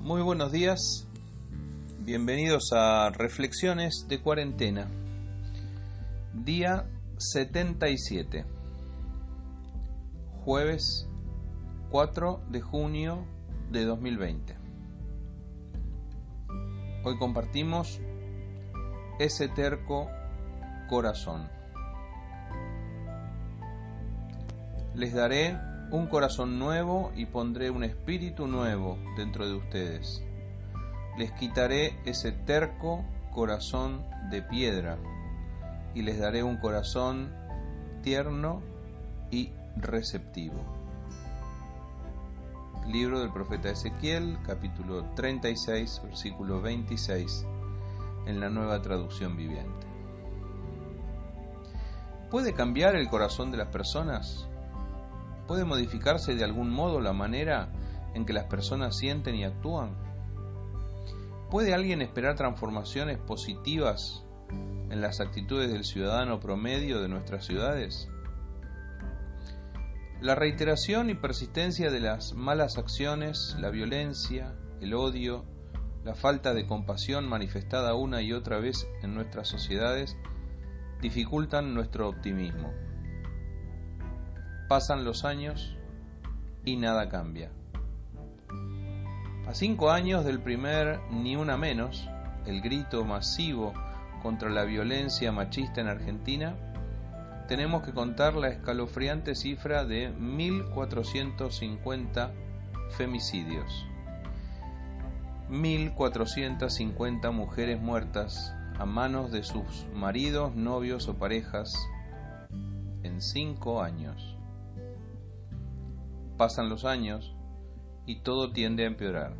Muy buenos días, bienvenidos a Reflexiones de Cuarentena, día 77, jueves 4 de junio de 2020. Hoy compartimos ese terco corazón. Les daré un corazón nuevo y pondré un espíritu nuevo dentro de ustedes. Les quitaré ese terco corazón de piedra y les daré un corazón tierno y receptivo. Libro del profeta Ezequiel, capítulo 36, versículo 26, en la nueva traducción viviente. ¿Puede cambiar el corazón de las personas? ¿Puede modificarse de algún modo la manera en que las personas sienten y actúan? ¿Puede alguien esperar transformaciones positivas en las actitudes del ciudadano promedio de nuestras ciudades? La reiteración y persistencia de las malas acciones, la violencia, el odio, la falta de compasión manifestada una y otra vez en nuestras sociedades dificultan nuestro optimismo. Pasan los años y nada cambia. A cinco años del primer Ni Una Menos, el grito masivo contra la violencia machista en Argentina, tenemos que contar la escalofriante cifra de 1.450 femicidios. 1.450 mujeres muertas a manos de sus maridos, novios o parejas en cinco años. Pasan los años y todo tiende a empeorar.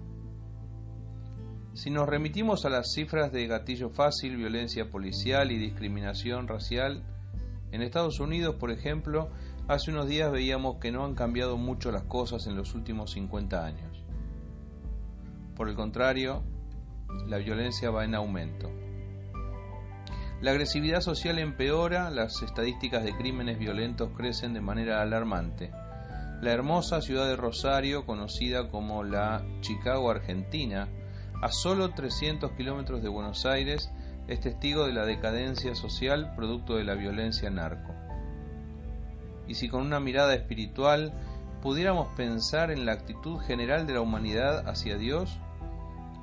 Si nos remitimos a las cifras de gatillo fácil, violencia policial y discriminación racial, en Estados Unidos, por ejemplo, hace unos días veíamos que no han cambiado mucho las cosas en los últimos 50 años. Por el contrario, la violencia va en aumento. La agresividad social empeora, las estadísticas de crímenes violentos crecen de manera alarmante la hermosa ciudad de Rosario, conocida como la Chicago Argentina, a solo 300 kilómetros de Buenos Aires, es testigo de la decadencia social producto de la violencia narco. Y si con una mirada espiritual pudiéramos pensar en la actitud general de la humanidad hacia Dios,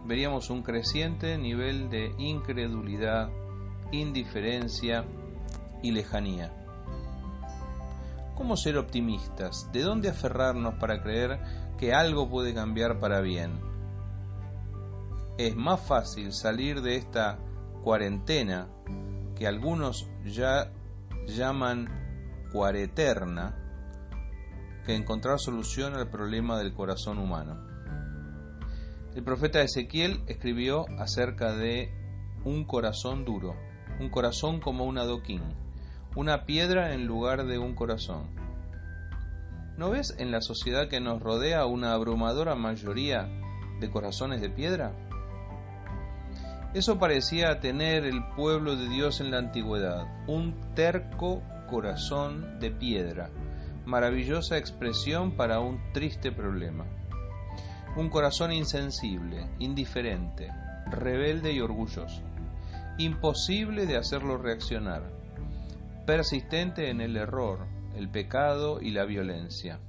veríamos un creciente nivel de incredulidad, indiferencia y lejanía. ¿Cómo ser optimistas? ¿De dónde aferrarnos para creer que algo puede cambiar para bien? Es más fácil salir de esta cuarentena que algunos ya llaman cuareterna que encontrar solución al problema del corazón humano. El profeta Ezequiel escribió acerca de un corazón duro, un corazón como un adoquín una piedra en lugar de un corazón. ¿No ves en la sociedad que nos rodea una abrumadora mayoría de corazones de piedra? Eso parecía tener el pueblo de Dios en la antigüedad, un terco corazón de piedra, maravillosa expresión para un triste problema. Un corazón insensible, indiferente, rebelde y orgulloso, imposible de hacerlo reaccionar, persistente en el error, el pecado y la violencia.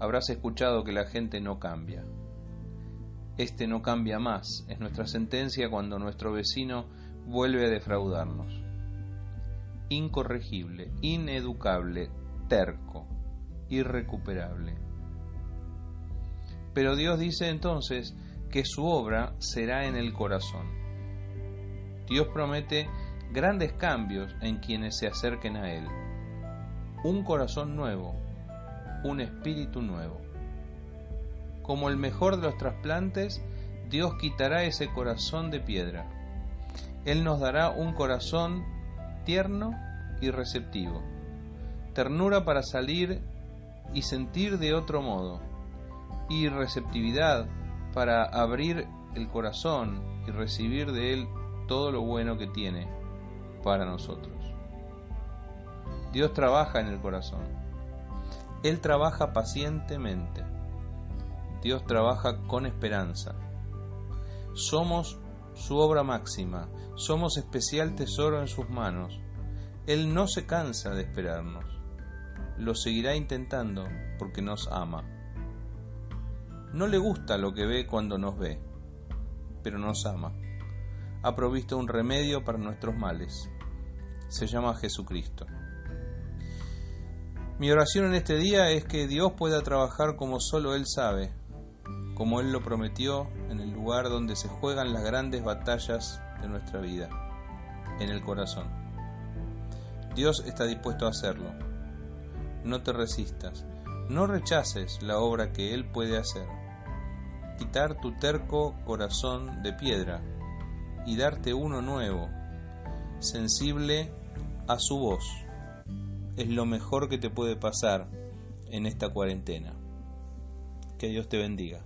Habrás escuchado que la gente no cambia. Este no cambia más, es nuestra sentencia cuando nuestro vecino vuelve a defraudarnos. Incorregible, ineducable, terco, irrecuperable. Pero Dios dice entonces que su obra será en el corazón. Dios promete grandes cambios en quienes se acerquen a Él. Un corazón nuevo, un espíritu nuevo. Como el mejor de los trasplantes, Dios quitará ese corazón de piedra. Él nos dará un corazón tierno y receptivo. Ternura para salir y sentir de otro modo. Y receptividad para abrir el corazón y recibir de Él todo lo bueno que tiene para nosotros. Dios trabaja en el corazón. Él trabaja pacientemente. Dios trabaja con esperanza. Somos su obra máxima, somos especial tesoro en sus manos. Él no se cansa de esperarnos. Lo seguirá intentando porque nos ama. No le gusta lo que ve cuando nos ve, pero nos ama. Ha provisto un remedio para nuestros males. Se llama Jesucristo. Mi oración en este día es que Dios pueda trabajar como solo Él sabe, como Él lo prometió en el lugar donde se juegan las grandes batallas de nuestra vida, en el corazón. Dios está dispuesto a hacerlo. No te resistas, no rechaces la obra que Él puede hacer quitar tu terco corazón de piedra y darte uno nuevo, sensible a su voz. Es lo mejor que te puede pasar en esta cuarentena. Que Dios te bendiga.